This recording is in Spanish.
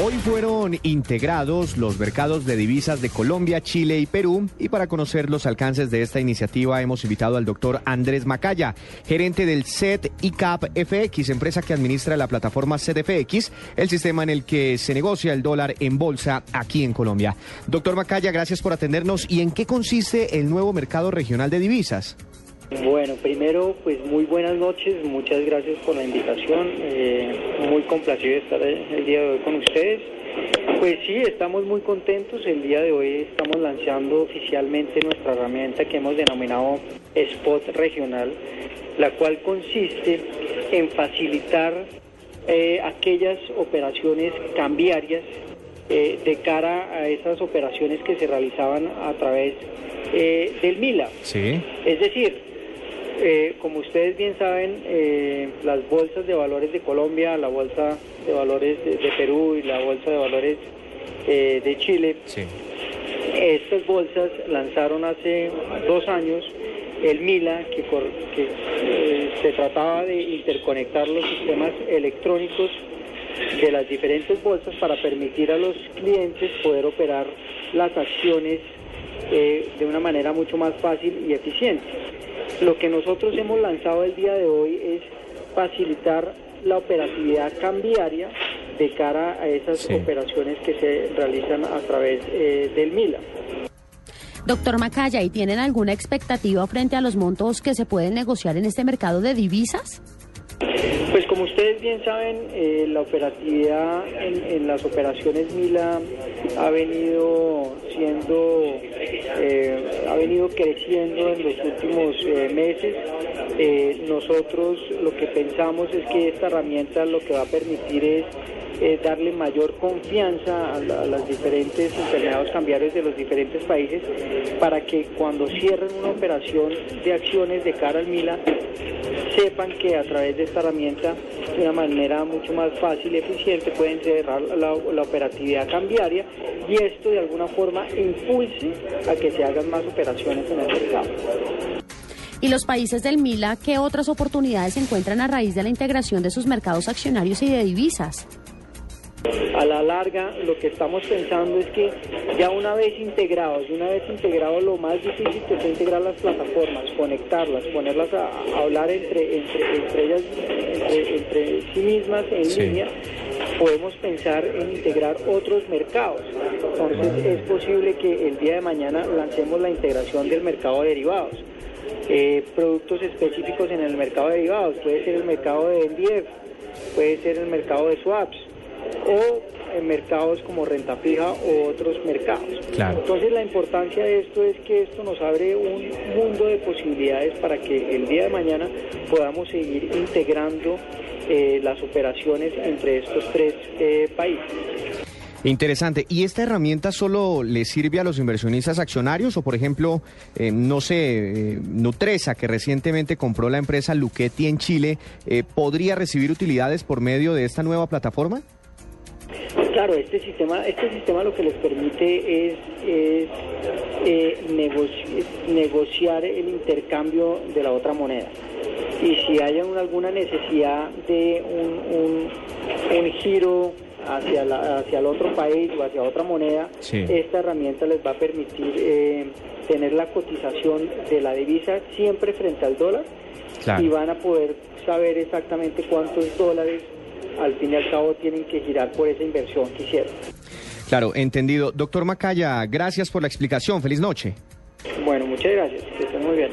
Hoy fueron integrados los mercados de divisas de Colombia, Chile y Perú y para conocer los alcances de esta iniciativa hemos invitado al doctor Andrés Macaya, gerente del CET ICAP FX, empresa que administra la plataforma CEDFX, el sistema en el que se negocia el dólar en bolsa aquí en Colombia. Doctor Macaya, gracias por atendernos. ¿Y en qué consiste el nuevo mercado regional de divisas? Bueno, primero, pues muy buenas noches, muchas gracias por la invitación, eh, muy complacido de estar el día de hoy con ustedes. Pues sí, estamos muy contentos, el día de hoy estamos lanzando oficialmente nuestra herramienta que hemos denominado Spot Regional, la cual consiste en facilitar eh, aquellas operaciones cambiarias eh, de cara a esas operaciones que se realizaban a través del MILA. Sí. Es decir, eh, como ustedes bien saben, eh, las bolsas de valores de Colombia, la bolsa de valores de, Perú y la bolsa de valores eh, de Chile, estas bolsas lanzaron hace dos años el MILA, que, que se trataba de interconectar los sistemas electrónicos de las diferentes bolsas para permitir a los clientes poder operar las acciones de una manera mucho más fácil y eficiente. Lo que nosotros hemos lanzado el día de hoy es facilitar la operatividad cambiaria de cara a esas operaciones que se realizan a través eh, del MILA. Doctor Macaya, ¿y tienen alguna expectativa frente a los montos que se pueden negociar en este mercado de divisas? Pues como ustedes bien saben, eh, la operatividad en, las operaciones Mila ha venido siendo, eh, ha venido creciendo en los últimos eh, meses. nosotros lo que pensamos es que esta herramienta lo que va a permitir es darle mayor confianza a, las diferentes intermediarios cambiarios de los diferentes países para que cuando cierren una operación de acciones de cara al Mila sepan que a través de esta herramienta, de una manera mucho más fácil y eficiente, pueden cerrar la, operatividad cambiaria y esto de alguna forma impulse a que se hagan más operaciones en el mercado. ¿Y los países del MILA qué otras oportunidades encuentran a raíz de la integración de sus mercados accionarios y de divisas? A la larga, lo que estamos pensando es que ya una vez integrados, una vez integrados, lo más difícil que es integrar las plataformas, conectarlas, ponerlas a, hablar entre, entre, ellas, entre, sí mismas en línea, podemos pensar en integrar otros mercados. Entonces es posible que el día de mañana lancemos la integración del mercado de derivados. Eh, productos específicos en el mercado de derivados, puede ser el mercado de NDF, puede ser el mercado de swaps, o en mercados como renta fija o otros mercados. Entonces la importancia de esto es que esto nos abre un mundo de posibilidades para que el día de mañana podamos seguir integrando eh, las operaciones entre estos tres eh, países. Interesante. ¿Y esta herramienta solo le sirve a los inversionistas accionarios o, por ejemplo, eh, no sé, Nutresa, que recientemente compró la empresa Luchetti en Chile, podría recibir utilidades por medio de esta nueva plataforma? Claro, este sistema, este sistema lo que les permite es, eh, negociar el intercambio de la otra moneda. Y si hay alguna necesidad de un, giro hacia, hacia el otro país o hacia otra moneda, esta herramienta les va a permitir eh, tener la cotización de la divisa siempre frente al dólar. Y van a poder saber exactamente cuántos dólares al fin y al cabo tienen que girar por esa inversión que hicieron. Claro, entendido. Doctor Macaya, gracias por la explicación. Feliz noche. Bueno, muchas gracias. Que estén muy bien.